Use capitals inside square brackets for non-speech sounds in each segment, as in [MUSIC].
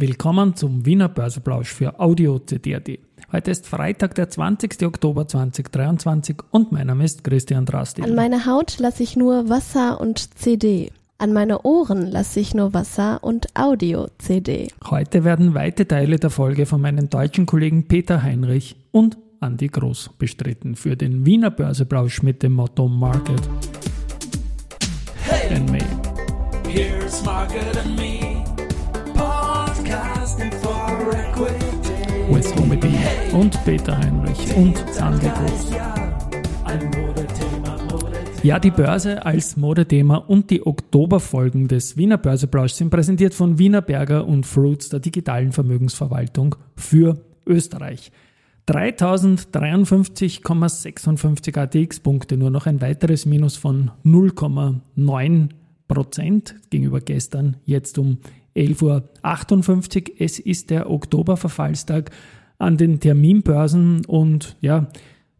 Willkommen zum Wiener Börseplausch für Audio CD.at. Heute ist Freitag, der 20. Oktober 2023 und mein Name ist Christian Drastil. An meine Haut lasse ich nur Wasser und CD. An meine Ohren lasse ich nur Wasser und Audio-CD. Heute werden weite Teile der Folge von meinen deutschen Kollegen Peter Heinrich und Andy Groß bestritten für den Wiener Börseplausch mit dem Motto Market Hey, and Me. here's Margaret and me, B und Peter Heinrich und Andy Groß. Ja, die Börse als Modethema und die Oktoberfolgen des Wiener Börseplausch sind präsentiert von Wiener Berger und Fruits der digitalen Vermögensverwaltung für Österreich. 3053,56 ATX-Punkte, nur noch ein weiteres Minus von 0,9 Prozent gegenüber gestern, jetzt um 11.58 Uhr. Es ist der Oktoberverfallstag an den Terminbörsen und ja,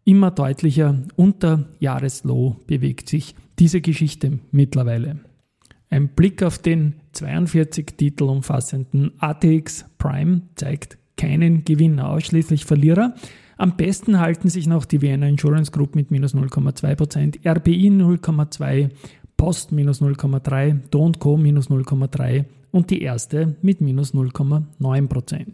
immer deutlicher unter Jahreslow bewegt sich diese Geschichte mittlerweile. Ein Blick auf den 42 Titel umfassenden ATX Prime zeigt keinen Gewinner, ausschließlich Verlierer. Am besten halten sich noch die Vienna Insurance Group mit minus 0,2%, RBI 0,2%, Post minus 0,3%, Do Co minus 0,3% und die erste mit minus 0,9%.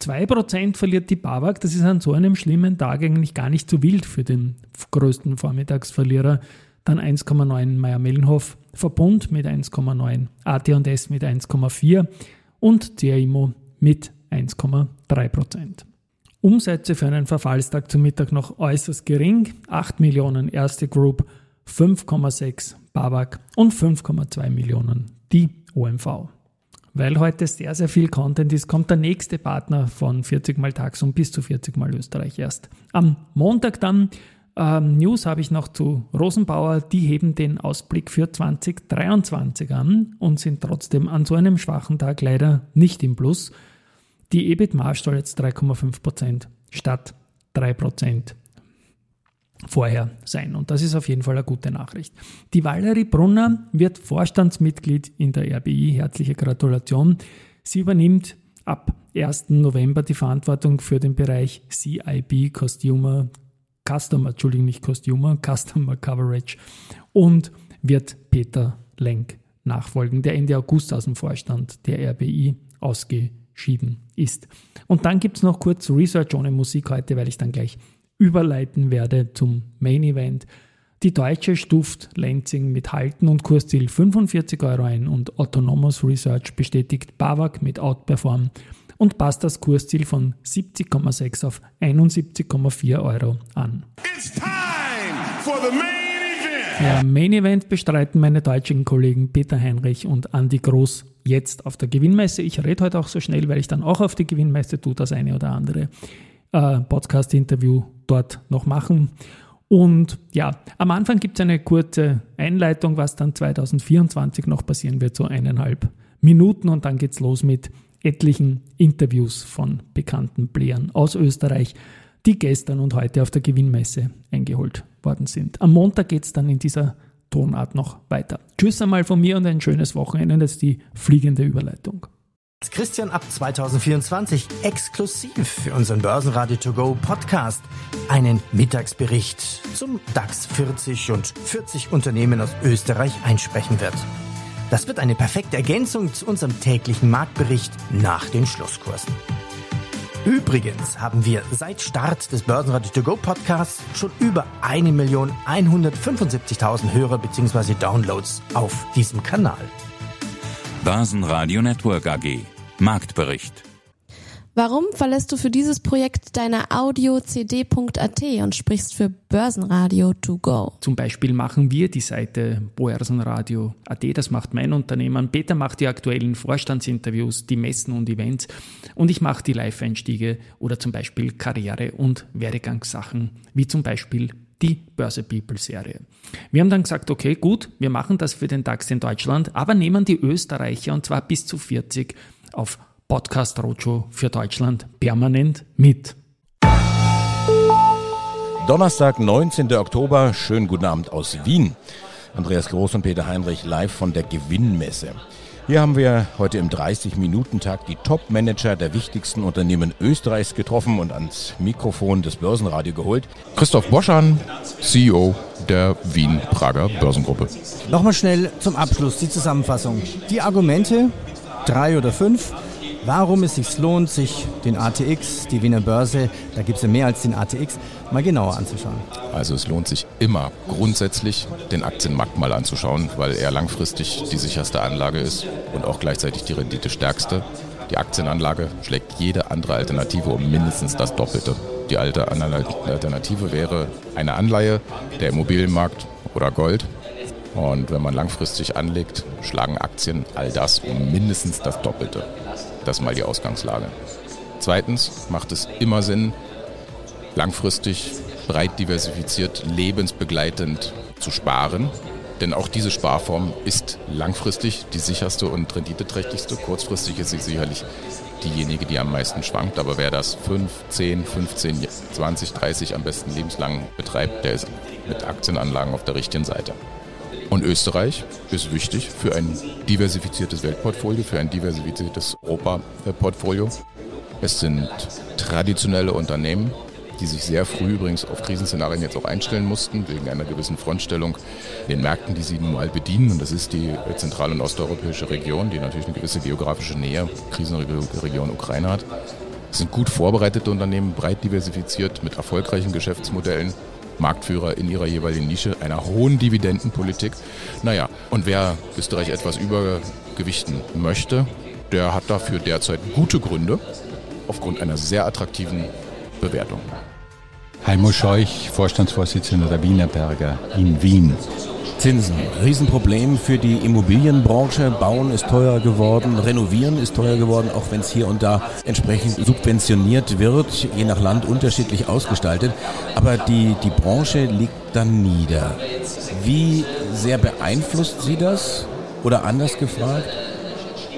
2% verliert die BAWAG, das ist an so einem schlimmen Tag eigentlich gar nicht so wild für den größten Vormittagsverlierer. Dann 1,9 Meier-Mellenhof, Verbund mit 1,9, AT&S mit 1,4 und CAIMO mit 1,3%. Umsätze für einen Verfallstag zum Mittag noch äußerst gering, 8 Millionen erste Group, 5,6 BAWAG und 5,2 Millionen die OMV. Weil heute sehr, sehr viel Content ist, kommt der nächste Partner von 40 mal Tax und bis zu 40 mal Österreich erst. Am Montag dann ähm, News habe ich noch zu Rosenbauer. Die heben den Ausblick für 2023 an und sind trotzdem an so einem schwachen Tag leider nicht im Plus. Die EBIT-Marge soll jetzt 3,5% statt 3% vorher sein. Und das ist auf jeden Fall eine gute Nachricht. Die Valerie Brunner wird Vorstandsmitglied in der RBI. Herzliche Gratulation. Sie übernimmt ab 1. November die Verantwortung für den Bereich CIB, Customer, Customer, Entschuldigung, nicht Customer, [LAUGHS] Customer Coverage und wird Peter Lenk nachfolgen, der Ende August aus dem Vorstand der RBI ausgeschieden ist. Und dann gibt es noch kurz Research ohne Musik heute, weil ich dann gleich überleiten werde zum Main Event. Die Deutsche stuft Lenzing mit Halten und Kursziel 45 Euro ein und Autonomous Research bestätigt BAWAG mit Outperform und passt das Kursziel von 70,6 auf 71,4 Euro an. It's time for the main event. Ja, Main Event bestreiten meine deutschen Kollegen Peter Heinrich und Andy Groß jetzt auf der Gewinnmesse. Ich rede heute auch so schnell, weil ich dann auch auf die Gewinnmesse tue, das eine oder andere äh, Podcast-Interview dort noch machen. Und ja, am Anfang gibt es eine kurze Einleitung, was dann 2024 noch passieren wird, so eineinhalb Minuten und dann geht's los mit etlichen Interviews von bekannten Playern aus Österreich, die gestern und heute auf der Gewinnmesse eingeholt worden sind. Am Montag geht's dann in dieser Tonart noch weiter. Tschüss einmal von mir und ein schönes Wochenende. Das ist die fliegende Überleitung. Christian ab 2024 exklusiv für unseren Börsenradio To Go Podcast einen Mittagsbericht zum DAX 40 und 40 Unternehmen aus Österreich einsprechen wird. Das wird eine perfekte Ergänzung zu unserem täglichen Marktbericht nach den Schlusskursen. Übrigens haben wir seit Start des Börsenradio To Go Podcasts schon über 1.175.000 Hörer bzw. Downloads auf diesem Kanal. Börsenradio Network AG. Marktbericht. Warum verlässt du für dieses Projekt deine Audio-CD.at und sprichst für Börsenradio to go? Zum Beispiel machen wir die Seite Börsenradio.at, das macht mein Unternehmen. Peter macht die aktuellen Vorstandsinterviews, die Messen und Events und ich mache die Live-Einstiege oder zum Beispiel Karriere- und Werdegangssachen, wie zum Beispiel die Börse People Serie. Wir haben dann gesagt, okay, gut, wir machen das für den DAX in Deutschland, aber nehmen die Österreicher und zwar bis zu 40 auf Podcast Roadshow für Deutschland permanent mit. Donnerstag, 19. Oktober. Schönen guten Abend aus Wien. Andreas Groß und Peter Heinrich live von der Gewinnmesse. Hier haben wir heute im 30-Minuten-Tag die Top-Manager der wichtigsten Unternehmen Österreichs getroffen und ans Mikrofon des Börsenradio geholt. Christoph Boschan, CEO der Wien-Prager Börsengruppe. Nochmal schnell zum Abschluss die Zusammenfassung. Die Argumente, drei oder fünf, warum es sich lohnt, sich den ATX, die Wiener Börse, da gibt es ja mehr als den ATX, mal genauer anzuschauen. Also es lohnt sich immer grundsätzlich den Aktienmarkt mal anzuschauen, weil er langfristig die sicherste Anlage ist und auch gleichzeitig die Rendite stärkste. Die Aktienanlage schlägt jede andere Alternative um mindestens das Doppelte. Die alte Alternative wäre eine Anleihe, der Immobilienmarkt oder Gold. Und wenn man langfristig anlegt, schlagen Aktien all das um mindestens das Doppelte. Das ist mal die Ausgangslage. Zweitens macht es immer Sinn, langfristig, breit diversifiziert, lebensbegleitend zu sparen. Denn auch diese Sparform ist langfristig die sicherste und renditeträchtigste. Kurzfristig ist sie sicherlich diejenige, die am meisten schwankt. Aber wer das 5, 10, 15, 20, 30 am besten lebenslang betreibt, der ist mit Aktienanlagen auf der richtigen Seite. Und Österreich ist wichtig für ein diversifiziertes Weltportfolio, für ein diversifiziertes Europa-Portfolio. Es sind traditionelle Unternehmen, die sich sehr früh übrigens auf Krisenszenarien jetzt auch einstellen mussten, wegen einer gewissen Frontstellung den Märkten, die sie nun mal bedienen. Und das ist die zentral- und osteuropäische Region, die natürlich eine gewisse geografische Nähe, Krisenregion Ukraine hat. Es sind gut vorbereitete Unternehmen, breit diversifiziert, mit erfolgreichen Geschäftsmodellen. Marktführer in ihrer jeweiligen Nische, einer hohen Dividendenpolitik. Naja, und wer Österreich etwas übergewichten möchte, der hat dafür derzeit gute Gründe aufgrund einer sehr attraktiven Bewertung. Heimo Scheuch, Vorstandsvorsitzender der Wienerberger in Wien. Zinsen, Riesenproblem für die Immobilienbranche. Bauen ist teurer geworden, renovieren ist teuer geworden, auch wenn es hier und da entsprechend subventioniert wird, je nach Land unterschiedlich ausgestaltet. Aber die, die Branche liegt dann nieder. Wie sehr beeinflusst Sie das? Oder anders gefragt,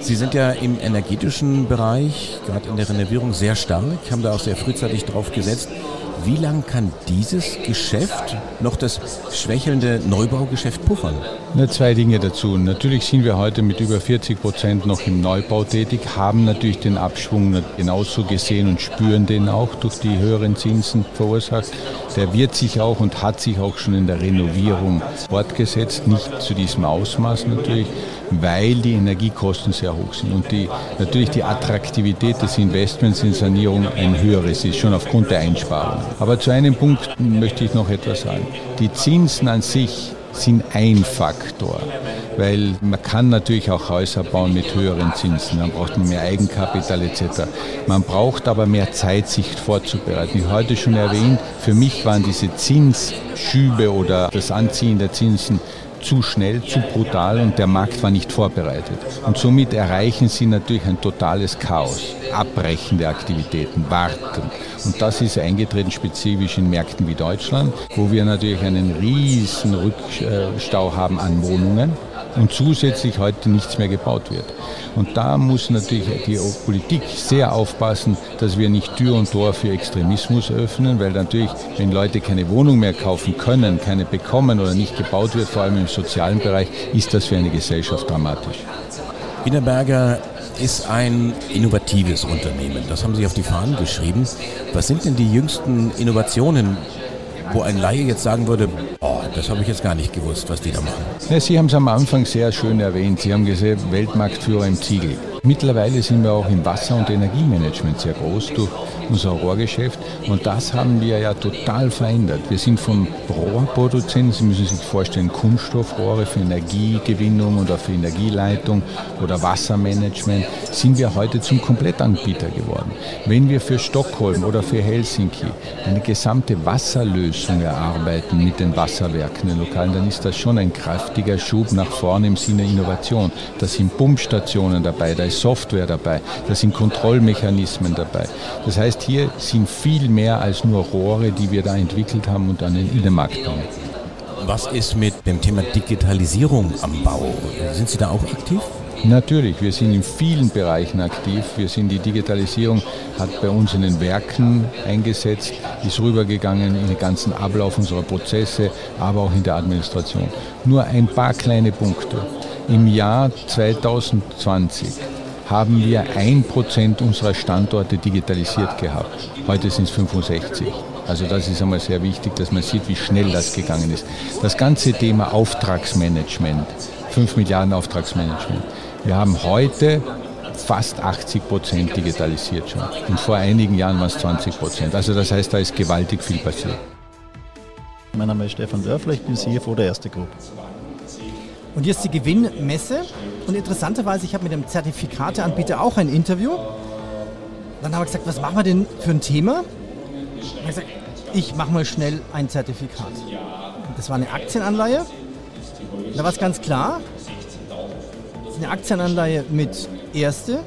Sie sind ja im energetischen Bereich, gerade in der Renovierung, sehr stark, haben da auch sehr frühzeitig drauf gesetzt. Wie lang kann dieses Geschäft noch das schwächelnde Neubaugeschäft puffern? Nur zwei Dinge dazu. Natürlich sind wir heute mit über 40 Prozent noch im Neubau tätig, haben natürlich den Abschwung genauso gesehen und spüren den auch durch die höheren Zinsen verursacht. Der wird sich auch und hat sich auch schon in der Renovierung fortgesetzt, nicht zu diesem Ausmaß natürlich, weil die Energiekosten sehr hoch sind und die, natürlich die Attraktivität des Investments in Sanierung ein höheres ist, schon aufgrund der Einsparung. Aber zu einem Punkt möchte ich noch etwas sagen. Die Zinsen an sich sind ein Faktor, weil man kann natürlich auch Häuser bauen mit höheren Zinsen, dann braucht man mehr Eigenkapital etc. Man braucht aber mehr Zeit, sich vorzubereiten. Wie heute schon erwähnt, für mich waren diese Zinsschübe oder das Anziehen der Zinsen zu schnell, zu brutal und der Markt war nicht vorbereitet. Und somit erreichen sie natürlich ein totales Chaos. Abbrechende Aktivitäten, warten. Und das ist eingetreten spezifisch in Märkten wie Deutschland, wo wir natürlich einen riesen Rückstau haben an Wohnungen und zusätzlich heute nichts mehr gebaut wird. Und da muss natürlich die Politik sehr aufpassen, dass wir nicht Tür und Tor für Extremismus öffnen, weil natürlich, wenn Leute keine Wohnung mehr kaufen können, keine bekommen oder nicht gebaut wird, vor allem im sozialen Bereich, ist das für eine Gesellschaft dramatisch. Wienerberger ist ein innovatives Unternehmen. Das haben Sie auf die Fahnen geschrieben. Was sind denn die jüngsten Innovationen, wo ein Laie jetzt sagen würde, oh, das habe ich jetzt gar nicht gewusst, was die da machen. Ja, Sie haben es am Anfang sehr schön erwähnt. Sie haben gesehen, Weltmarktführer im Ziegel. Mittlerweile sind wir auch im Wasser- und Energiemanagement sehr groß durch unser Rohrgeschäft und das haben wir ja total verändert. Wir sind vom Rohrproduzenten, Sie müssen sich vorstellen, Kunststoffrohre für Energiegewinnung oder für Energieleitung oder Wassermanagement, sind wir heute zum Komplettanbieter geworden. Wenn wir für Stockholm oder für Helsinki eine gesamte Wasserlösung erarbeiten mit den Wasserwerken, den Lokalen, dann ist das schon ein kräftiger Schub nach vorne im Sinne Innovation. Da sind Pumpstationen dabei, da ist Software dabei, da sind Kontrollmechanismen dabei. Das heißt, hier sind viel mehr als nur Rohre, die wir da entwickelt haben und an den Innenmarkt bringen. Was ist mit dem Thema Digitalisierung am Bau? Sind Sie da auch aktiv? Natürlich, wir sind in vielen Bereichen aktiv. Wir sind die Digitalisierung hat bei uns in den Werken eingesetzt, ist rübergegangen in den ganzen Ablauf unserer Prozesse, aber auch in der Administration. Nur ein paar kleine Punkte. Im Jahr 2020 haben wir 1% unserer Standorte digitalisiert gehabt. Heute sind es 65. Also das ist einmal sehr wichtig, dass man sieht, wie schnell das gegangen ist. Das ganze Thema Auftragsmanagement, 5 Milliarden Auftragsmanagement. Wir haben heute fast 80 Prozent digitalisiert schon. Und vor einigen Jahren waren es 20 Prozent. Also das heißt, da ist gewaltig viel passiert. Mein Name ist Stefan Dörfler, ich bin CFO der Erste Group. Und hier ist die Gewinnmesse. Und interessanterweise, ich habe mit dem Zertifikateanbieter auch ein Interview. Dann haben wir gesagt, was machen wir denn für ein Thema? Ich gesagt, ich mache mal schnell ein Zertifikat. Das war eine Aktienanleihe. Da war es ganz klar, das ist eine Aktienanleihe mit Erste,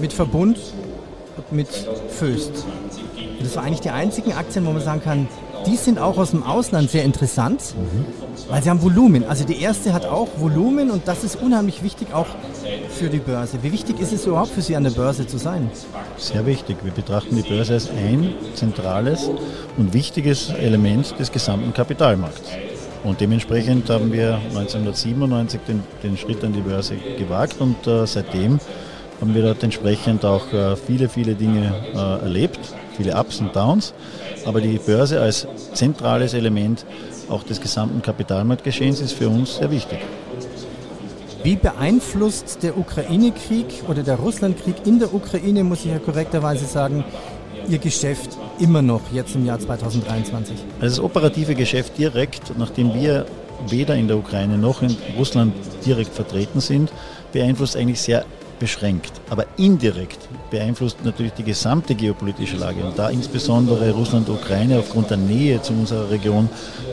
mit Verbund und mit Föst. Und das war eigentlich die einzigen Aktien, wo man sagen kann, die sind auch aus dem Ausland sehr interessant, weil sie haben Volumen. Also die erste hat auch Volumen und das ist unheimlich wichtig auch für die Börse. Wie wichtig ist es überhaupt für Sie an der Börse zu sein? Sehr wichtig. Wir betrachten die Börse als ein zentrales und wichtiges Element des gesamten Kapitalmarkts. Und dementsprechend haben wir 1997 den, den Schritt an die Börse gewagt und äh, seitdem haben wir dort entsprechend auch äh, viele, viele Dinge äh, erlebt, viele Ups und Downs. Aber die Börse als zentrales Element auch des gesamten Kapitalmarktgeschehens ist für uns sehr wichtig. Wie beeinflusst der Ukraine-Krieg oder der Russland-Krieg in der Ukraine, muss ich ja korrekterweise sagen, Ihr Geschäft immer noch jetzt im Jahr 2023? Also das operative Geschäft direkt, nachdem wir weder in der Ukraine noch in Russland direkt vertreten sind, beeinflusst eigentlich sehr beschränkt. Aber indirekt beeinflusst natürlich die gesamte geopolitische Lage und da insbesondere Russland-Ukraine aufgrund der Nähe zu unserer Region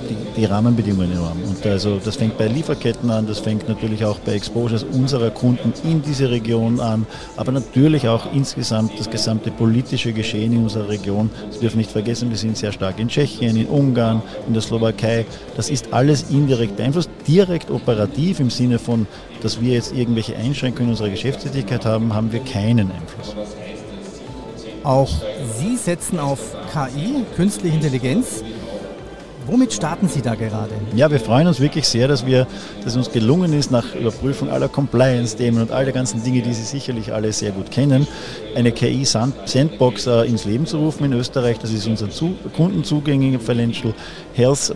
die, die Rahmenbedingungen enorm. Und also das fängt bei Lieferketten an, das fängt natürlich auch bei Exposures unserer Kunden in diese Region an, aber natürlich auch insgesamt das gesamte politische Geschehen in unserer Region. Das dürfen nicht vergessen, wir sind sehr stark in Tschechien, in Ungarn, in der Slowakei. Das ist alles indirekt beeinflusst, direkt operativ im Sinne von, dass wir jetzt irgendwelche Einschränkungen in unserer Geschäftstätigkeit haben, haben wir keinen Einfluss. Auch Sie setzen auf KI, künstliche Intelligenz. Womit starten Sie da gerade? Ja, wir freuen uns wirklich sehr, dass, wir, dass uns gelungen ist, nach Überprüfung aller Compliance-Themen und all der ganzen Dinge, die Sie sicherlich alle sehr gut kennen, eine KI-Sandbox äh, ins Leben zu rufen in Österreich. Das ist unser zu, kundenzugängige Financial Health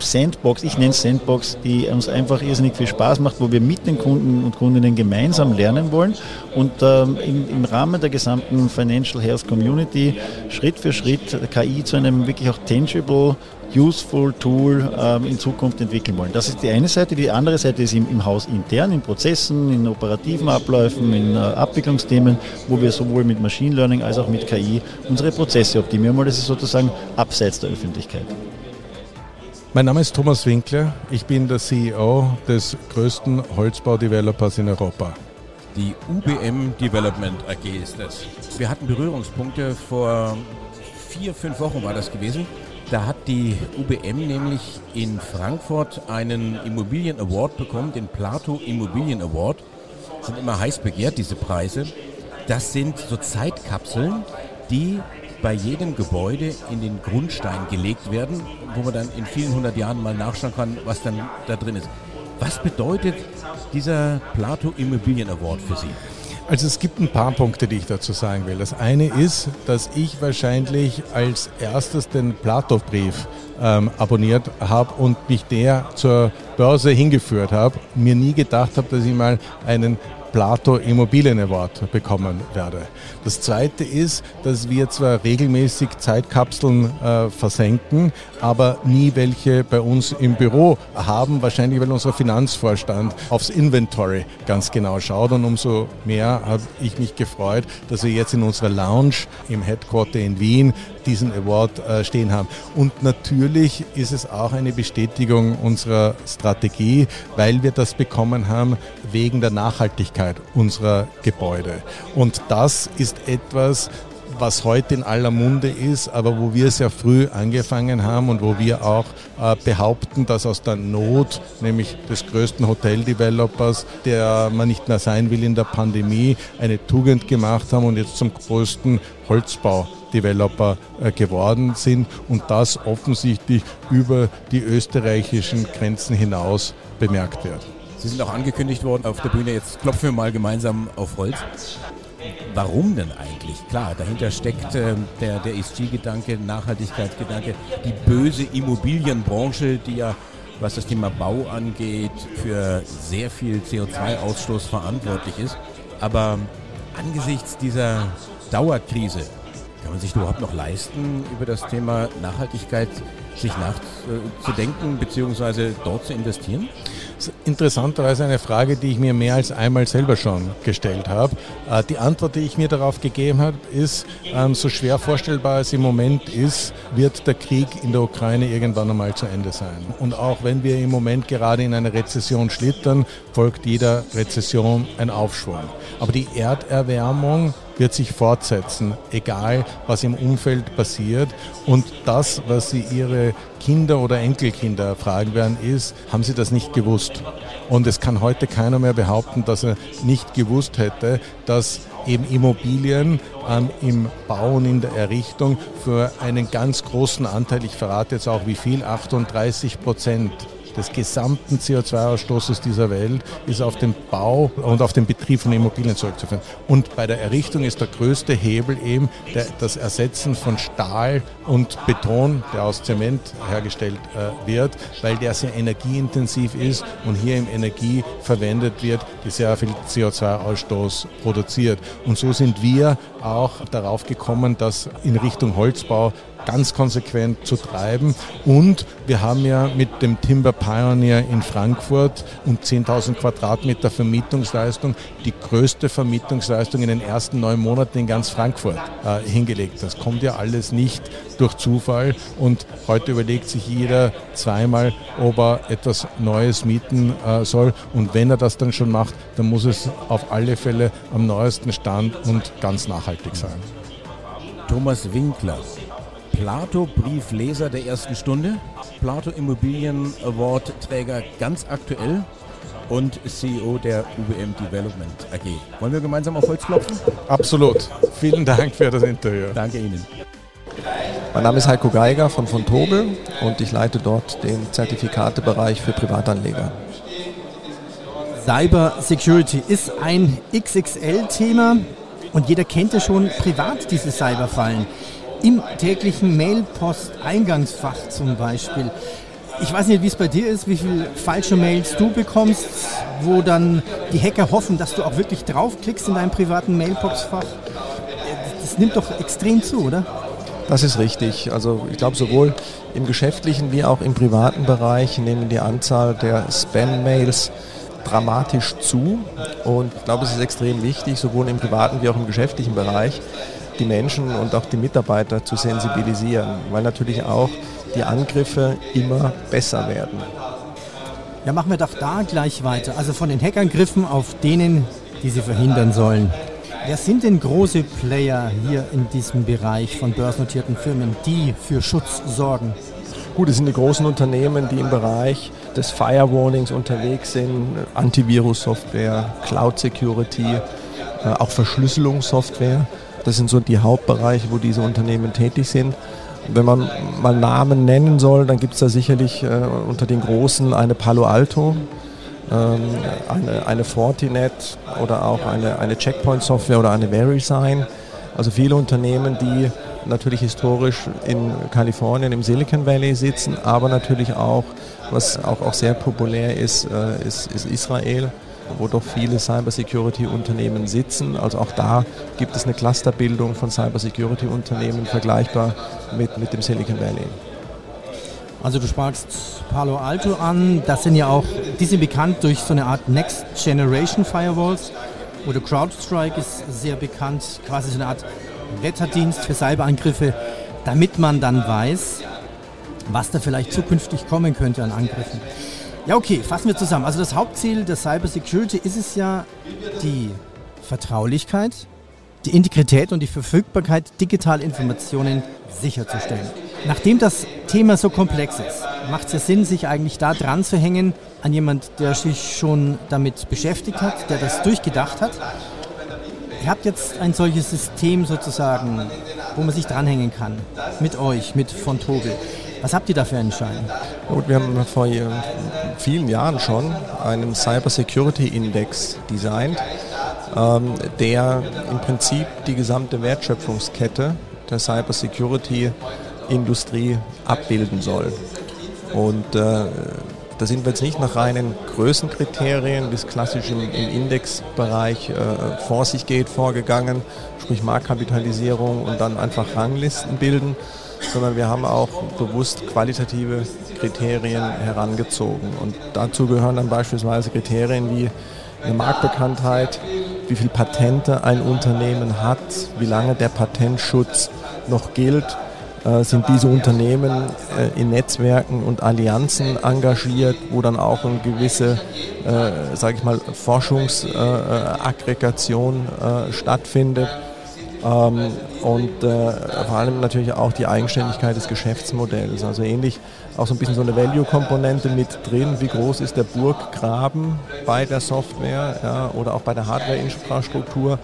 Sandbox, ich nenne es Sandbox, die uns einfach irrsinnig viel Spaß macht, wo wir mit den Kunden und Kundinnen gemeinsam lernen wollen und ähm, im, im Rahmen der gesamten Financial Health Community Schritt für Schritt KI zu einem wirklich auch tangible useful Tool ähm, in Zukunft entwickeln wollen. Das ist die eine Seite. Die andere Seite ist im, im Haus intern, in Prozessen, in operativen Abläufen, in äh, Abwicklungsthemen, wo wir sowohl mit Machine Learning als auch mit KI unsere Prozesse optimieren wollen. Das ist sozusagen abseits der Öffentlichkeit. Mein Name ist Thomas Winkler. Ich bin der CEO des größten Holzbaudevelopers in Europa. Die UBM Development AG ist das. Wir hatten Berührungspunkte vor vier, fünf Wochen war das gewesen. Da hat die UBM nämlich in Frankfurt einen Immobilien Award bekommen, den Plato Immobilien Award. Sind immer heiß begehrt, diese Preise. Das sind so Zeitkapseln, die bei jedem Gebäude in den Grundstein gelegt werden, wo man dann in vielen hundert Jahren mal nachschauen kann, was dann da drin ist. Was bedeutet dieser Plato Immobilien Award für Sie? Also es gibt ein paar Punkte, die ich dazu sagen will. Das eine ist, dass ich wahrscheinlich als erstes den Plato-Brief ähm, abonniert habe und mich der zur Börse hingeführt habe. Mir nie gedacht habe, dass ich mal einen Plato Immobilien Award bekommen werde. Das zweite ist, dass wir zwar regelmäßig Zeitkapseln äh, versenken, aber nie welche bei uns im Büro haben, wahrscheinlich weil unser Finanzvorstand aufs Inventory ganz genau schaut und umso mehr habe ich mich gefreut, dass wir jetzt in unserer Lounge im Headquarter in Wien diesen Award äh, stehen haben. Und natürlich ist es auch eine Bestätigung unserer Strategie, weil wir das bekommen haben wegen der Nachhaltigkeit unserer Gebäude. Und das ist etwas, was heute in aller Munde ist, aber wo wir sehr früh angefangen haben und wo wir auch äh, behaupten, dass aus der Not, nämlich des größten Hotel-Developers, der man nicht mehr sein will in der Pandemie, eine Tugend gemacht haben und jetzt zum größten Holzbau-Developer äh, geworden sind und das offensichtlich über die österreichischen Grenzen hinaus bemerkt wird. Sie sind auch angekündigt worden auf der Bühne. Jetzt klopfen wir mal gemeinsam auf Holz. Warum denn eigentlich? Klar, dahinter steckt äh, der, der ESG-Gedanke, Nachhaltigkeitsgedanke, die böse Immobilienbranche, die ja, was das Thema Bau angeht, für sehr viel CO2-Ausstoß verantwortlich ist. Aber angesichts dieser Dauerkrise, kann man sich überhaupt noch leisten, über das Thema Nachhaltigkeit sich nachzudenken bzw. dort zu investieren? Interessanterweise eine Frage, die ich mir mehr als einmal selber schon gestellt habe. Äh, die Antwort, die ich mir darauf gegeben habe, ist, ähm, so schwer vorstellbar es im Moment ist, wird der Krieg in der Ukraine irgendwann einmal zu Ende sein. Und auch wenn wir im Moment gerade in eine Rezession schlittern, folgt jeder Rezession ein Aufschwung. Aber die Erderwärmung wird sich fortsetzen, egal was im Umfeld passiert. Und das, was Sie Ihre Kinder oder Enkelkinder fragen werden, ist, haben Sie das nicht gewusst? Und es kann heute keiner mehr behaupten, dass er nicht gewusst hätte, dass eben Immobilien ähm, im Bau und in der Errichtung für einen ganz großen Anteil, ich verrate jetzt auch wie viel, 38 Prozent des gesamten CO2-Ausstoßes dieser Welt ist auf den Bau und auf den Betrieb von Immobilien zurückzuführen. Und bei der Errichtung ist der größte Hebel eben der, das Ersetzen von Stahl und Beton, der aus Zement hergestellt äh, wird, weil der sehr energieintensiv ist und hier im Energie verwendet wird, die sehr viel CO2-Ausstoß produziert. Und so sind wir auch darauf gekommen, dass in Richtung Holzbau ganz konsequent zu treiben. Und wir haben ja mit dem Timber Pioneer in Frankfurt um 10.000 Quadratmeter Vermietungsleistung die größte Vermietungsleistung in den ersten neun Monaten in ganz Frankfurt äh, hingelegt. Das kommt ja alles nicht durch Zufall und heute überlegt sich jeder zweimal, ob er etwas Neues mieten äh, soll und wenn er das dann schon macht, dann muss es auf alle Fälle am neuesten Stand und ganz nachhaltig sein. Thomas Winkler, Plato-Briefleser der ersten Stunde, Plato Immobilien Award Träger ganz aktuell und CEO der UBM Development AG. Wollen wir gemeinsam auf Holz klopfen? Absolut. Vielen Dank für das Interview. Danke Ihnen. Mein Name ist Heiko Geiger von von Tobel und ich leite dort den Zertifikatebereich für Privatanleger. Cyber Security ist ein XXL-Thema und jeder kennt ja schon privat diese Cyberfallen. Im täglichen Mailpost-Eingangsfach zum Beispiel. Ich weiß nicht, wie es bei dir ist, wie viele falsche Mails du bekommst, wo dann die Hacker hoffen, dass du auch wirklich draufklickst in deinem privaten Mailbox-Fach. Das nimmt doch extrem zu, oder? Das ist richtig. Also ich glaube, sowohl im geschäftlichen wie auch im privaten Bereich nehmen die Anzahl der Spam-Mails dramatisch zu. Und ich glaube, es ist extrem wichtig, sowohl im privaten wie auch im geschäftlichen Bereich, die Menschen und auch die Mitarbeiter zu sensibilisieren, weil natürlich auch die Angriffe immer besser werden. Ja, machen wir doch da gleich weiter. Also von den Hackangriffen auf denen, die sie verhindern sollen. Wer sind denn große Player hier in diesem Bereich von börsennotierten Firmen, die für Schutz sorgen? Gut, es sind die großen Unternehmen, die im Bereich des Firewallings unterwegs sind, Antivirus-Software, Cloud Security, äh, auch Verschlüsselungssoftware. Das sind so die Hauptbereiche, wo diese Unternehmen tätig sind. Wenn man mal Namen nennen soll, dann gibt es da sicherlich äh, unter den Großen eine Palo Alto, ähm, eine, eine Fortinet oder auch eine, eine Checkpoint-Software oder eine VeriSign. Also viele Unternehmen, die natürlich historisch in Kalifornien, im Silicon Valley sitzen, aber natürlich auch, was auch, auch sehr populär ist, äh, ist, ist Israel wo doch viele Cybersecurity-Unternehmen sitzen. Also auch da gibt es eine Clusterbildung von Cybersecurity-Unternehmen vergleichbar mit, mit dem Silicon Valley. Also du sprachst Palo Alto an, das sind ja auch, die sind bekannt durch so eine Art Next Generation Firewalls oder CrowdStrike ist sehr bekannt, quasi so eine Art Wetterdienst für Cyberangriffe, damit man dann weiß, was da vielleicht zukünftig kommen könnte an Angriffen. Ja, okay, fassen wir zusammen. Also das Hauptziel der Cybersecurity ist es ja, die Vertraulichkeit, die Integrität und die Verfügbarkeit digitaler Informationen sicherzustellen. Nachdem das Thema so komplex ist, macht es ja Sinn, sich eigentlich da dran zu hängen an jemand, der sich schon damit beschäftigt hat, der das durchgedacht hat. Ihr habt jetzt ein solches System sozusagen, wo man sich dranhängen kann. Mit euch, mit von Tobel. Was habt ihr da für einen Schein? Gut, wir haben vor vielen Jahren schon einen Cyber Security Index designt, ähm, der im Prinzip die gesamte Wertschöpfungskette der Cyber Security Industrie abbilden soll. Und äh, da sind wir jetzt nicht nach reinen Größenkriterien, wie es klassisch im, im Indexbereich äh, vor sich geht, vorgegangen, sprich Marktkapitalisierung und dann einfach Ranglisten bilden, sondern wir haben auch bewusst qualitative Kriterien herangezogen. Und dazu gehören dann beispielsweise Kriterien wie eine Marktbekanntheit, wie viele Patente ein Unternehmen hat, wie lange der Patentschutz noch gilt, äh, sind diese Unternehmen äh, in Netzwerken und Allianzen engagiert, wo dann auch eine gewisse, äh, sage ich mal, Forschungsaggregation äh, stattfindet. Ähm, und äh, vor allem natürlich auch die Eigenständigkeit des Geschäftsmodells. Also ähnlich auch so ein bisschen so eine Value-Komponente mit drin. Wie groß ist der Burggraben bei der Software ja, oder auch bei der Hardware-Infrastruktur?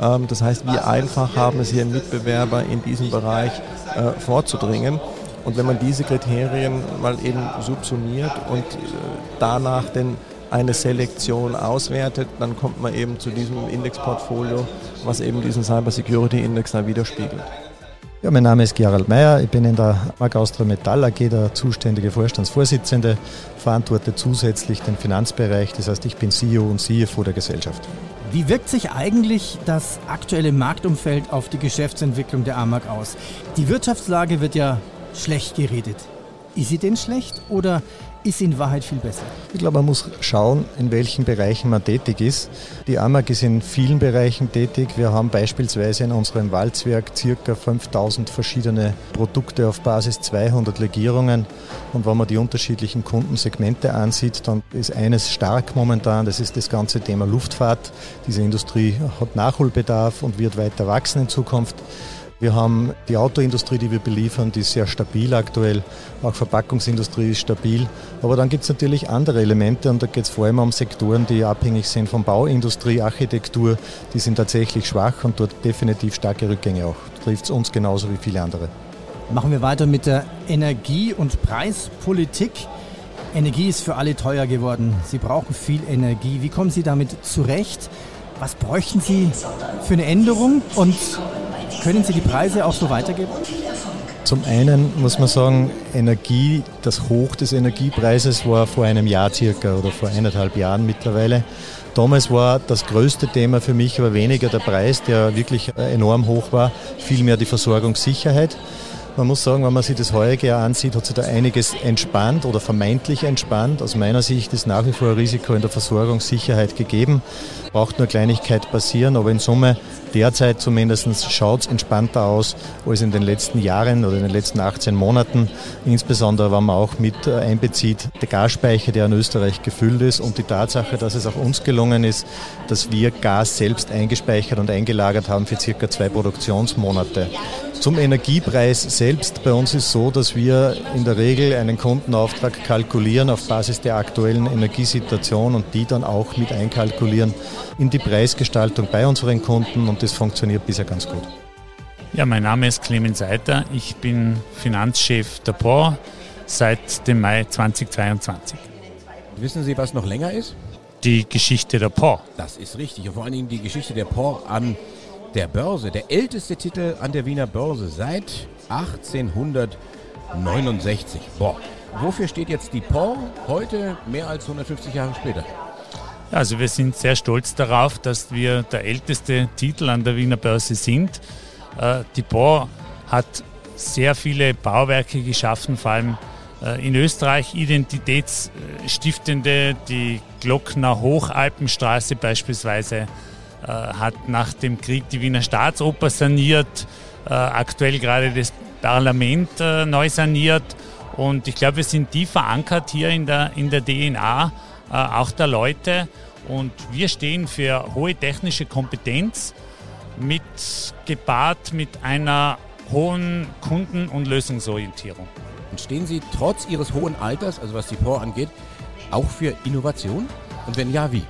Ähm, das heißt, wie einfach haben es hier Mitbewerber in diesem Bereich äh, vorzudringen? Und wenn man diese Kriterien mal eben subsumiert und äh, danach den eine Selektion auswertet, dann kommt man eben zu diesem Indexportfolio, was eben diesen Cyber Security Index da widerspiegelt. Ja, mein Name ist Gerald Meyer, ich bin in der Mark Austria Metall AG der zuständige Vorstandsvorsitzende, verantworte zusätzlich den Finanzbereich, das heißt ich bin CEO und CFO der Gesellschaft. Wie wirkt sich eigentlich das aktuelle Marktumfeld auf die Geschäftsentwicklung der AMAG aus? Die Wirtschaftslage wird ja schlecht geredet. Ist sie denn schlecht oder ist in Wahrheit viel besser? Ich glaube, man muss schauen, in welchen Bereichen man tätig ist. Die AMAG ist in vielen Bereichen tätig. Wir haben beispielsweise in unserem Walzwerk ca. 5000 verschiedene Produkte auf Basis 200 Legierungen. Und wenn man die unterschiedlichen Kundensegmente ansieht, dann ist eines stark momentan, das ist das ganze Thema Luftfahrt. Diese Industrie hat Nachholbedarf und wird weiter wachsen in Zukunft. Wir haben die Autoindustrie, die wir beliefern, die ist sehr stabil aktuell. Auch Verpackungsindustrie ist stabil. Aber dann gibt es natürlich andere Elemente und da geht es vor allem um Sektoren, die abhängig sind von Bauindustrie, Architektur. Die sind tatsächlich schwach und dort definitiv starke Rückgänge auch. Trifft es uns genauso wie viele andere. Machen wir weiter mit der Energie- und Preispolitik. Energie ist für alle teuer geworden. Sie brauchen viel Energie. Wie kommen Sie damit zurecht? Was bräuchten Sie für eine Änderung? Und können Sie die Preise auch so weitergeben? Zum einen muss man sagen, Energie, das Hoch des Energiepreises war vor einem Jahr circa oder vor eineinhalb Jahren mittlerweile. Damals war das größte Thema für mich aber weniger der Preis, der wirklich enorm hoch war, vielmehr die Versorgungssicherheit. Man muss sagen, wenn man sich das heutige Jahr ansieht, hat sich da einiges entspannt oder vermeintlich entspannt. Aus meiner Sicht ist nach wie vor ein Risiko in der Versorgungssicherheit gegeben. Braucht nur Kleinigkeit passieren, aber in Summe derzeit zumindest schaut es entspannter aus als in den letzten Jahren oder in den letzten 18 Monaten. Insbesondere, wenn man auch mit äh, einbezieht, der Gasspeicher, der in Österreich gefüllt ist und die Tatsache, dass es auch uns gelungen ist, dass wir Gas selbst eingespeichert und eingelagert haben für circa zwei Produktionsmonate. Zum Energiepreis selbst. Bei uns ist so, dass wir in der Regel einen Kundenauftrag kalkulieren auf Basis der aktuellen Energiesituation und die dann auch mit einkalkulieren in die Preisgestaltung bei unseren Kunden und das funktioniert bisher ganz gut. Ja, mein Name ist Clemens Seiter. Ich bin Finanzchef der POR seit dem Mai 2022. Wissen Sie, was noch länger ist? Die Geschichte der POR. Das ist richtig. Und vor allen Dingen die Geschichte der POR an der Börse. Der älteste Titel an der Wiener Börse seit 1869. Boah. Wofür steht jetzt die POR heute mehr als 150 Jahre später? Also wir sind sehr stolz darauf, dass wir der älteste Titel an der Wiener Börse sind. Äh, die POR hat sehr viele Bauwerke geschaffen, vor allem äh, in Österreich identitätsstiftende, die Glockner Hochalpenstraße beispielsweise hat nach dem Krieg die Wiener Staatsoper saniert, äh, aktuell gerade das Parlament äh, neu saniert. Und ich glaube, wir sind die verankert hier in der, in der DNA auch der Leute. Und wir stehen für hohe technische Kompetenz mit gepaart mit einer hohen Kunden- und Lösungsorientierung. Und stehen Sie trotz Ihres hohen Alters, also was die POR angeht, auch für Innovation? Und wenn ja, wie?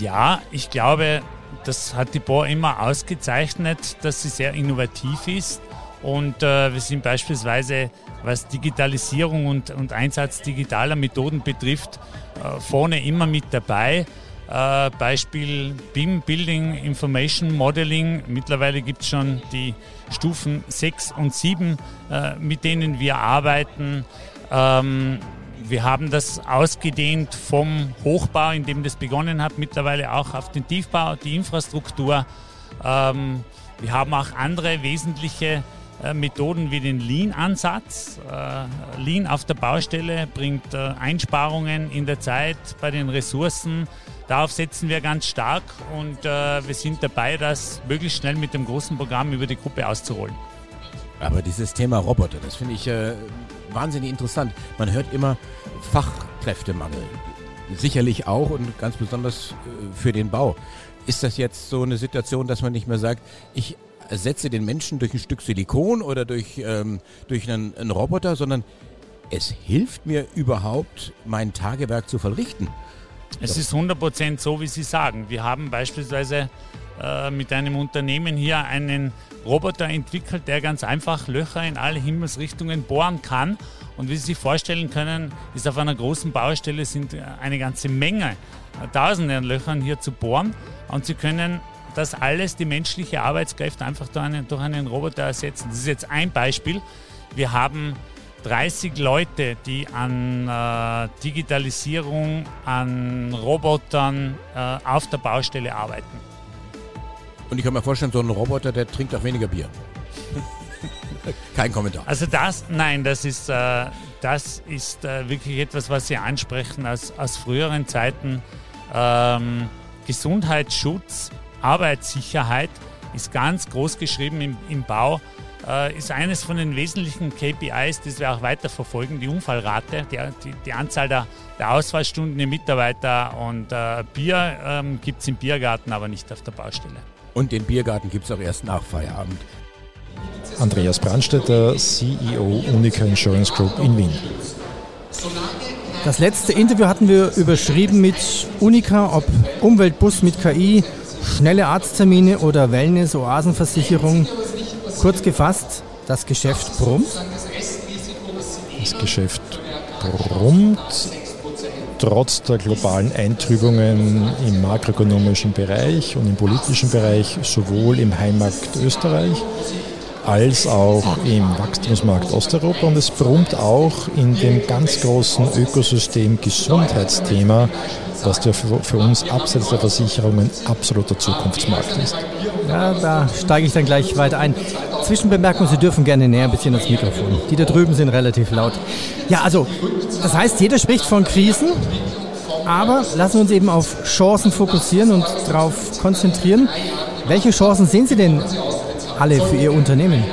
Ja, ich glaube, das hat die Bohr immer ausgezeichnet, dass sie sehr innovativ ist Und äh, wir sind beispielsweise, was Digitalisierung und, und Einsatz digitaler Methoden betrifft, äh, vorne immer mit dabei. Äh, Beispiel BIM, Building Information Modeling. Mittlerweile gibt es schon die Stufen 6 und 7, äh, mit denen wir arbeiten. Ähm, wir haben das ausgedehnt vom Hochbau, in dem das begonnen hat, mittlerweile auch auf den Tiefbau, die Infrastruktur. Ähm, wir haben auch andere wesentliche äh, Methoden wie den Lean-Ansatz. Äh, Lean auf der Baustelle bringt äh, Einsparungen in der Zeit bei den Ressourcen. Darauf setzen wir ganz stark und wir sind dabei, das möglichst schnell mit dem großen Programm über die Gruppe auszurollen. Aber dieses Thema Roboter, das finde ich äh, wahnsinnig interessant. Man hört immer Fachkräftemangel. Sicherlich auch und ganz besonders äh, für den Bau. Ist das jetzt so eine Situation, dass man nicht mehr sagt, ich ersetze den Menschen durch ein Stück Silikon oder durch, ähm, durch einen, einen Roboter, sondern es hilft mir überhaupt, mein Tagewerk zu vollrichten? Es ist 100% so, wie Sie sagen. Wir haben beispielsweise äh, mit einem Unternehmen hier einen Roboter entwickelt, der ganz einfach Löcher in alle Himmelsrichtungen bohren kann. Und wie Sie sich vorstellen können, ist auf einer großen Baustelle sind eine ganze Menge, äh, tausende Löchern hier zu bohren. Und Sie können das alles, die menschliche Arbeitskräfte, einfach durch einen, durch einen Roboter ersetzen. Das ist jetzt ein Beispiel. Wir haben 30 Leute, die an äh, Digitalisierung, an Robotern äh, auf der Baustelle arbeiten. Und ich kann mir vorstellen, so ein Roboter, der trinkt auch weniger Bier. [LAUGHS] Kein Kommentar. Also das, nein, das ist, äh, das ist äh, wirklich etwas, was Sie ansprechen aus, aus früheren Zeiten. Ähm, Gesundheitsschutz Arbeitssicherheit ist ganz groß geschrieben im, im Bau, äh, ist eines von den wesentlichen KPIs, das wir auch weiter verfolgen, die Unfallrate, die, die, die Anzahl der, der Ausfallstunden der Mitarbeiter und äh, Bier ähm, gibt es im Biergarten, aber nicht auf der Baustelle. Und den Biergarten gibt es auch erst nach Feierabend. Andreas Brandstetter, CEO Unica Insurance Group in Wien. Das letzte Interview hatten wir überschrieben mit Unica, ob Umweltbus mit KI Schnelle Arzttermine oder Wellness-Oasenversicherung. Kurz gefasst, das Geschäft brummt. Das Geschäft brummt trotz der globalen Eintrübungen im makroökonomischen Bereich und im politischen Bereich, sowohl im Heimmarkt Österreich als auch im Wachstumsmarkt Osteuropa. Und es brummt auch in dem ganz großen Ökosystem Gesundheitsthema, was für uns abseits der Versicherungen absoluter Zukunftsmarkt ist. Ja, da steige ich dann gleich weiter ein. Zwischenbemerkung, Sie dürfen gerne näher ein bisschen ans Mikrofon. Die da drüben sind relativ laut. Ja, also, das heißt, jeder spricht von Krisen, aber lassen wir uns eben auf Chancen fokussieren und darauf konzentrieren. Welche Chancen sehen Sie denn alle für Ihr Unternehmen?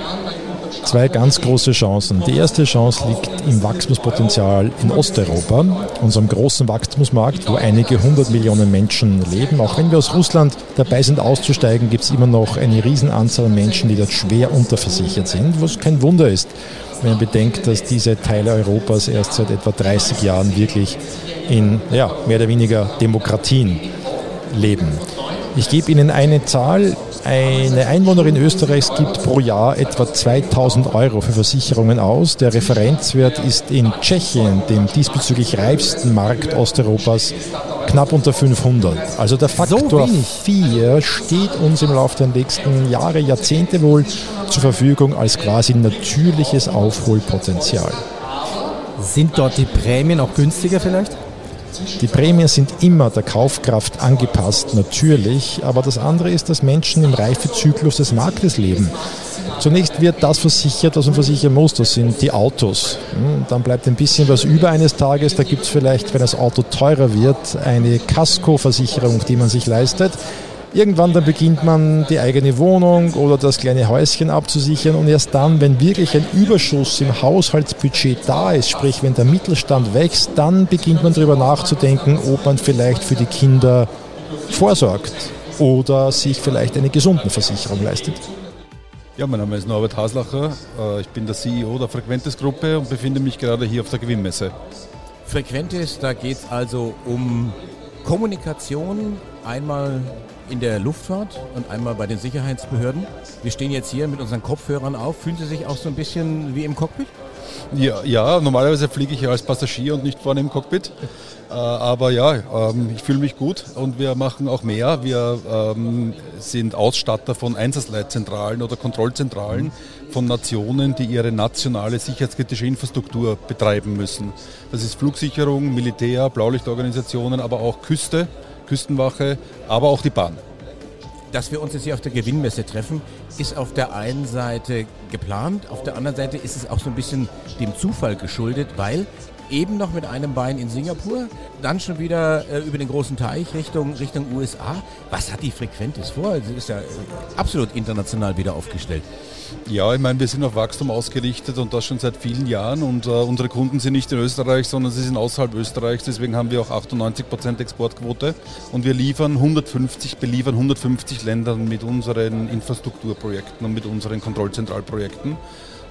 Zwei ganz große Chancen. Die erste Chance liegt im Wachstumspotenzial in Osteuropa, unserem großen Wachstumsmarkt, wo einige hundert Millionen Menschen leben. Auch wenn wir aus Russland dabei sind auszusteigen, gibt es immer noch eine Riesenanzahl an Menschen, die dort schwer unterversichert sind, was kein Wunder ist, wenn man bedenkt, dass diese Teile Europas erst seit etwa 30 Jahren wirklich in ja, mehr oder weniger Demokratien leben. Ich gebe Ihnen eine Zahl, eine Einwohnerin Österreichs gibt pro Jahr etwa 2000 Euro für Versicherungen aus. Der Referenzwert ist in Tschechien, dem diesbezüglich reifsten Markt Osteuropas, knapp unter 500. Also der Faktor so 4 steht uns im Laufe der nächsten Jahre, Jahrzehnte wohl zur Verfügung als quasi natürliches Aufholpotenzial. Sind dort die Prämien auch günstiger vielleicht? Die Prämien sind immer der Kaufkraft angepasst, natürlich, aber das andere ist, dass Menschen im Reifezyklus des Marktes leben. Zunächst wird das versichert, was man versichern muss, das sind die Autos. Hm, dann bleibt ein bisschen was über eines Tages, da gibt es vielleicht, wenn das Auto teurer wird, eine Kaskoversicherung, die man sich leistet. Irgendwann dann beginnt man die eigene Wohnung oder das kleine Häuschen abzusichern und erst dann, wenn wirklich ein Überschuss im Haushaltsbudget da ist, sprich wenn der Mittelstand wächst, dann beginnt man darüber nachzudenken, ob man vielleicht für die Kinder vorsorgt oder sich vielleicht eine Gesundenversicherung leistet. Ja, mein Name ist Norbert Haslacher. Äh, ich bin der CEO der Frequentes-Gruppe und befinde mich gerade hier auf der Gewinnmesse. Frequentes, da geht es also um Kommunikation Einmal in der Luftfahrt und einmal bei den Sicherheitsbehörden. Wir stehen jetzt hier mit unseren Kopfhörern auf. Fühlen Sie sich auch so ein bisschen wie im Cockpit? Ja, ja, normalerweise fliege ich ja als Passagier und nicht vorne im Cockpit. Äh, aber ja, ähm, ich fühle mich gut und wir machen auch mehr. Wir ähm, sind Ausstatter von Einsatzleitzentralen oder Kontrollzentralen von Nationen, die ihre nationale sicherheitskritische Infrastruktur betreiben müssen. Das ist Flugsicherung, Militär, Blaulichtorganisationen, aber auch Küste, Küstenwache, aber auch die Bahn. Dass wir uns jetzt hier auf der Gewinnmesse treffen, ist auf der einen Seite geplant, auf der anderen Seite ist es auch so ein bisschen dem Zufall geschuldet, weil eben noch mit einem Bein in Singapur, dann schon wieder äh, über den großen Teich Richtung, Richtung USA. Was hat die Frequentis vor? Sie ist ja äh, absolut international wieder aufgestellt. Ja, ich meine, wir sind auf Wachstum ausgerichtet und das schon seit vielen Jahren und äh, unsere Kunden sind nicht in Österreich, sondern sie sind außerhalb Österreichs, deswegen haben wir auch 98% Exportquote und wir liefern 150, beliefern 150 Ländern mit unseren Infrastrukturprojekten und mit unseren Kontrollzentralprojekten.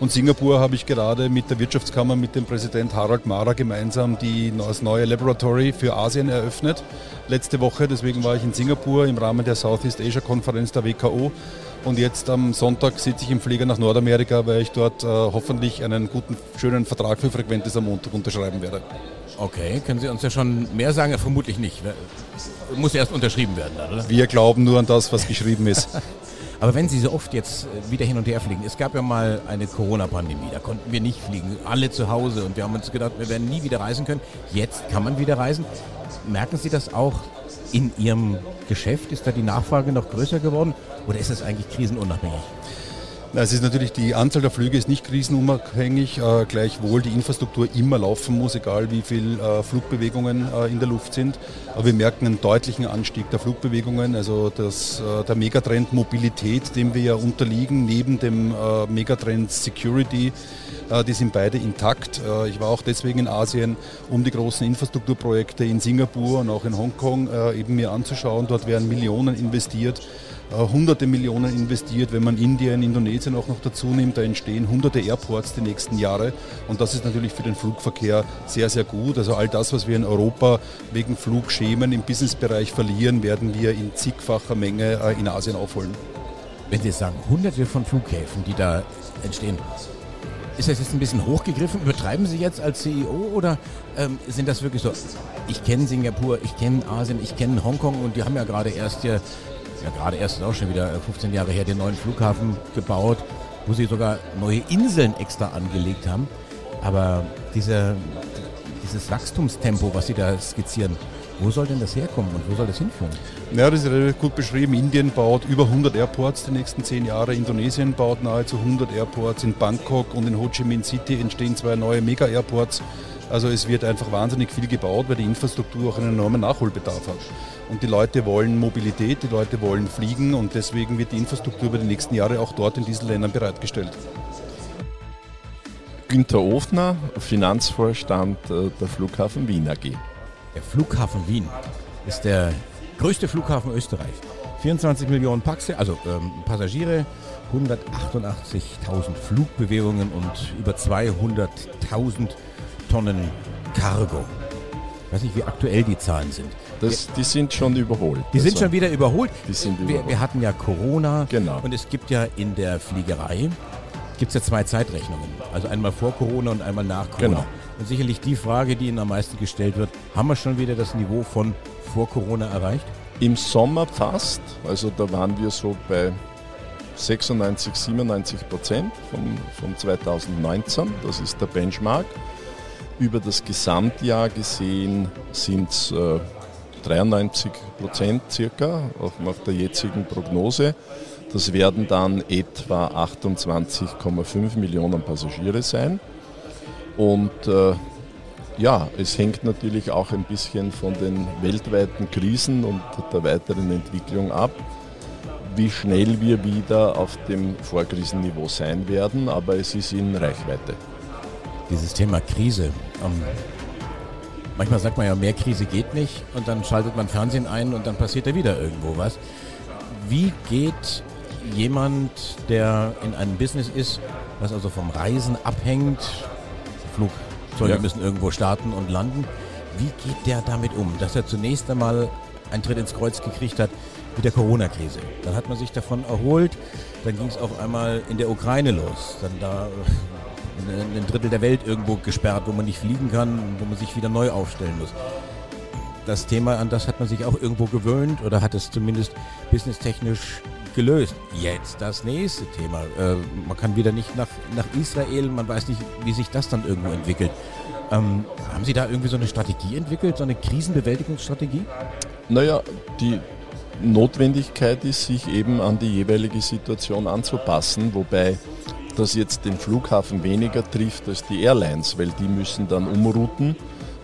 Und Singapur habe ich gerade mit der Wirtschaftskammer, mit dem Präsident Harald Mara gemeinsam die, das neue Laboratory für Asien eröffnet. Letzte Woche, deswegen war ich in Singapur im Rahmen der Southeast Asia Konferenz der WKO. Und jetzt am Sonntag sitze ich im Flieger nach Nordamerika, weil ich dort äh, hoffentlich einen guten, schönen Vertrag für Frequentis am Montag unterschreiben werde. Okay, können Sie uns ja schon mehr sagen? Ja, vermutlich nicht. Muss erst unterschrieben werden, oder? Wir glauben nur an das, was geschrieben ist. [LAUGHS] Aber wenn Sie so oft jetzt äh, wieder hin und her fliegen, es gab ja mal eine Corona-Pandemie, da konnten wir nicht fliegen, alle zu Hause und wir haben uns gedacht, wir werden nie wieder reisen können. Jetzt kann man wieder reisen. Merken Sie das auch in Ihrem Geschäft? Ist da die Nachfrage noch größer geworden oder ist es eigentlich krisenunabhängig? Es ist natürlich, die Anzahl der Flüge ist nicht krisenunabhängig, äh, gleichwohl die Infrastruktur immer laufen muss, egal wie viel äh, Flugbewegungen äh, in der Luft sind. Aber wir merken einen deutlichen Anstieg der Flugbewegungen, also das, äh, der Megatrend Mobilität, dem wir ja unterliegen, neben dem äh, Megatrend Security, äh, die sind beide intakt. Ich war auch deswegen in Asien, um die großen Infrastrukturprojekte in Singapur und auch in Hongkong eben mir anzuschauen. Dort werden Millionen investiert hunderte Millionen investiert. Wenn man Indien, Indonesien auch noch dazu nimmt, da entstehen hunderte Airports die nächsten Jahre. Und das ist natürlich für den Flugverkehr sehr, sehr gut. Also all das, was wir in Europa wegen Flugschemen im Businessbereich verlieren, werden wir in zigfacher Menge äh, in Asien aufholen. Wenn Sie sagen, hunderte von Flughäfen, die da entstehen, ist das jetzt ein bisschen hochgegriffen? Übertreiben Sie jetzt als CEO oder ähm, sind das wirklich so? Ich kenne Singapur, ich kenne Asien, ich kenne Hongkong und die haben ja gerade erst hier, ja gerade erst ist auch schon wieder 15 Jahre her, den neuen Flughafen gebaut, wo sie sogar neue Inseln extra angelegt haben. Aber diese, dieses Wachstumstempo, was Sie da skizzieren, wo soll denn das herkommen und wo soll das hinführen? Ja, das ist relativ gut beschrieben. Indien baut über 100 Airports die nächsten zehn Jahre. Indonesien baut nahezu 100 Airports. In Bangkok und in Ho Chi Minh City entstehen zwei neue Mega-Airports. Also es wird einfach wahnsinnig viel gebaut, weil die Infrastruktur auch einen enormen Nachholbedarf hat. Und die Leute wollen Mobilität, die Leute wollen fliegen und deswegen wird die Infrastruktur über die nächsten Jahre auch dort in diesen Ländern bereitgestellt. Günter Ofner, Finanzvorstand äh, der Flughafen Wien AG. Der Flughafen Wien ist der größte Flughafen Österreichs. 24 Millionen Paxe, also ähm, Passagiere, 188.000 Flugbewegungen und über 200.000 Tonnen Cargo. Ich weiß nicht, wie aktuell die Zahlen sind. Das, die sind schon überholt. Die sind Also, schon wieder überholt. Die sind Wir, überholt. wir hatten ja Corona Genau. und es gibt ja in der Fliegerei gibt ja zwei Zeitrechnungen. Also einmal vor Corona und einmal nach Corona. Genau. Und sicherlich die Frage, die Ihnen am meisten gestellt wird, haben wir schon wieder das Niveau von vor Corona erreicht? Im Sommer fast, also da waren wir so bei 96, 97 Prozent von, von 2019, das ist der Benchmark. Über das Gesamtjahr gesehen sind es äh, 93 Prozent circa, nach der jetzigen Prognose. Das werden dann etwa 28,5 Millionen Passagiere sein. Und äh, ja, es hängt natürlich auch ein bisschen von den weltweiten Krisen und der weiteren Entwicklung ab, wie schnell wir wieder auf dem Vorkrisenniveau sein werden, aber es ist in Reichweite. Dieses Thema Krise. Ähm, manchmal sagt man ja, mehr Krise geht nicht und dann schaltet man Fernsehen ein und dann passiert da wieder irgendwo was. Wie geht jemand, der in einem Business ist, was also vom Reisen abhängt, Flugzeuge Ja. müssen irgendwo starten und landen, wie geht der damit um? Dass er zunächst einmal einen Tritt ins Kreuz gekriegt hat mit der Corona-Krise. Dann hat man sich davon erholt, dann ging es auf einmal in der Ukraine los. Dann da ein Drittel der Welt irgendwo gesperrt, wo man nicht fliegen kann, wo man sich wieder neu aufstellen muss. Das Thema, an das hat man sich auch irgendwo gewöhnt oder hat es zumindest businesstechnisch gelöst. Jetzt das nächste Thema. Äh, man kann wieder nicht nach, nach Israel, man weiß nicht, wie sich das dann irgendwo entwickelt. Ähm, haben Sie da irgendwie so eine Strategie entwickelt, so eine Krisenbewältigungsstrategie? Naja, die Notwendigkeit ist, sich eben an die jeweilige Situation anzupassen, wobei das jetzt den Flughafen weniger trifft als die Airlines, weil die müssen dann umrouten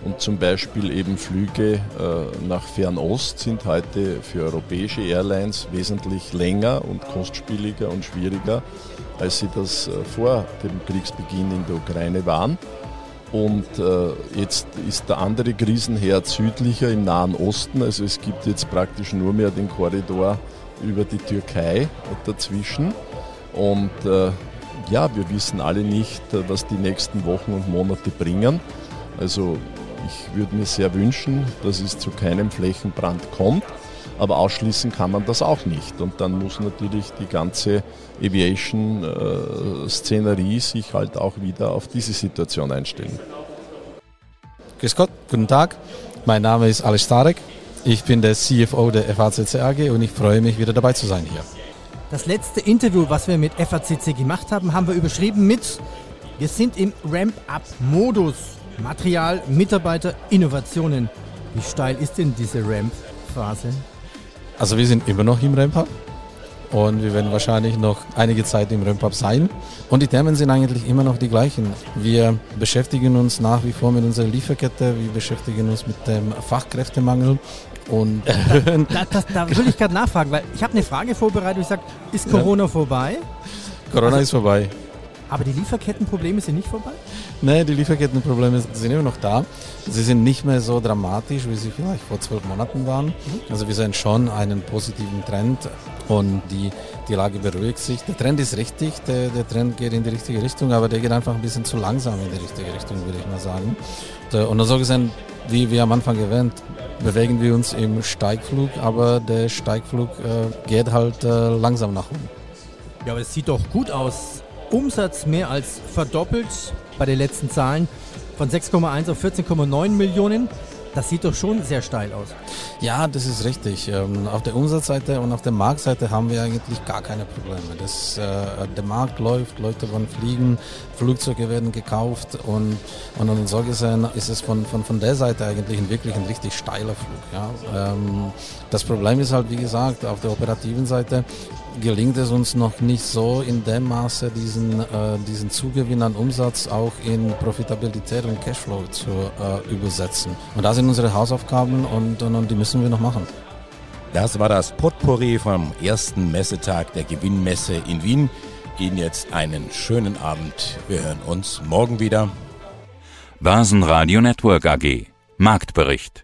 und zum Beispiel eben Flüge äh, nach Fernost sind heute für europäische Airlines wesentlich länger und kostspieliger und schwieriger, als sie das äh, vor dem Kriegsbeginn in der Ukraine waren. Und äh, jetzt ist der andere Krisenherd südlicher im Nahen Osten. Also es gibt jetzt praktisch nur mehr den Korridor über die Türkei dazwischen. Und ja, wir wissen alle nicht, äh, was die nächsten Wochen und Monate bringen. Also ich würde mir sehr wünschen, dass es zu keinem Flächenbrand kommt, aber ausschließen kann man das auch nicht. Und dann muss natürlich die ganze Aviation-Szenerie sich halt auch wieder auf diese Situation einstellen. Grüß Gott, guten Tag. Mein Name ist Alex Starek. Ich bin der CFO der FACC AG und ich freue mich, wieder dabei zu sein hier. Das letzte Interview, was wir mit FACC gemacht haben, haben wir überschrieben mit Wir sind im Ramp-Up-Modus. Material, Mitarbeiter, Innovationen. Wie steil ist denn diese Ramp-Phase? Also wir sind immer noch im Ramp-Up und wir werden wahrscheinlich noch einige Zeit im Ramp-Up sein. Und die Themen sind eigentlich immer noch die gleichen. Wir beschäftigen uns nach wie vor mit unserer Lieferkette, wir beschäftigen uns mit dem Fachkräftemangel und erhöhen. Da, da, da [LAUGHS] will ich gerade nachfragen, weil ich habe eine Frage vorbereitet, ich sage, ist Corona Ja. vorbei? Corona Also- ist vorbei. Aber die Lieferkettenprobleme sind nicht vorbei? Nee, die Lieferkettenprobleme sind immer noch da. Sie sind nicht mehr so dramatisch, wie sie vielleicht vor zwölf Monaten waren. Also wir sehen schon einen positiven Trend und die, die Lage beruhigt sich. Der Trend ist richtig, der, der Trend geht in die richtige Richtung, aber der geht einfach ein bisschen zu langsam in die richtige Richtung, würde ich mal sagen. Und so gesehen, wie wir am Anfang erwähnt, bewegen wir uns im Steigflug, aber der Steigflug äh, geht halt äh, langsam nach oben. Ja, aber es sieht doch gut aus. Umsatz mehr als verdoppelt bei den letzten Zahlen von 6,1 auf 14,9 Millionen. Das sieht doch schon sehr steil aus. Ja, das ist richtig. Ähm, Auf der Umsatzseite und auf der Marktseite haben wir eigentlich gar keine Probleme. Das, äh, der Markt läuft, Leute wollen fliegen, Flugzeuge werden gekauft und, und, und so gesehen ist es von, von, von der Seite eigentlich ein, wirklich ein richtig steiler Flug. Ja. Ähm, das Problem ist halt, wie gesagt, auf der operativen Seite gelingt es uns noch nicht so in dem Maße, diesen, äh, diesen Zugewinn an Umsatz auch in Profitabilität und Cashflow zu äh, übersetzen. Und da sind unsere Hausaufgaben und, und, und die müssen wir noch machen. Das war das Potpourri vom ersten Messetag der Gewinnmesse in Wien. Ihnen jetzt einen schönen Abend. Wir hören uns morgen wieder. Börsenradio Network AG. Marktbericht.